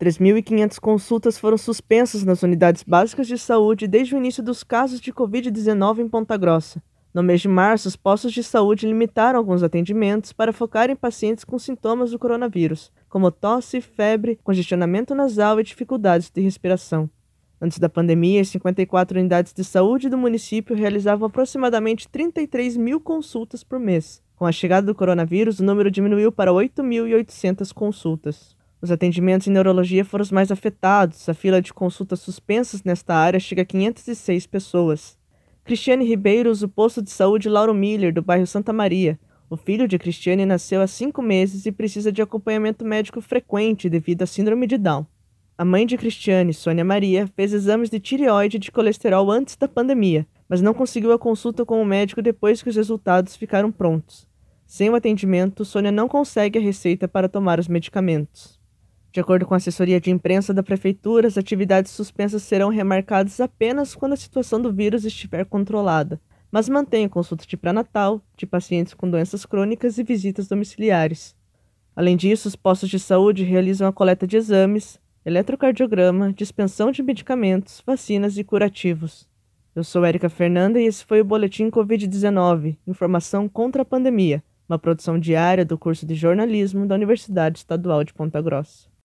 3.500 consultas foram suspensas nas unidades básicas de saúde desde o início dos casos de Covid-19 em Ponta Grossa. No mês de março, os postos de saúde limitaram alguns atendimentos para focar em pacientes com sintomas do coronavírus, como tosse, febre, congestionamento nasal e dificuldades de respiração. Antes da pandemia, as 54 unidades de saúde do município realizavam aproximadamente 33 mil consultas por mês. Com a chegada do coronavírus, o número diminuiu para 8.800 consultas. Os atendimentos em neurologia foram os mais afetados. A fila de consultas suspensas nesta área chega a 506 pessoas. Cristiane Ribeiro usa o posto de saúde Lauro Miller, do bairro Santa Maria. O filho de Cristiane nasceu há cinco meses e precisa de acompanhamento médico frequente devido à síndrome de Down. A mãe de Cristiane, Sônia Maria, fez exames de tireoide e de colesterol antes da pandemia, mas não conseguiu a consulta com o médico depois que os resultados ficaram prontos. Sem o atendimento, Sônia não consegue a receita para tomar os medicamentos. De acordo com a assessoria de imprensa da prefeitura, as atividades suspensas serão remarcadas apenas quando a situação do vírus estiver controlada, mas mantém consulta de pré-natal, de pacientes com doenças crônicas e visitas domiciliares. Além disso, os postos de saúde realizam a coleta de exames, eletrocardiograma, dispensão de medicamentos, vacinas e curativos. Eu sou Érica Fernanda e esse foi o Boletim Covid-19 Informação contra a Pandemia, uma produção diária do curso de jornalismo da Universidade Estadual de Ponta Grossa.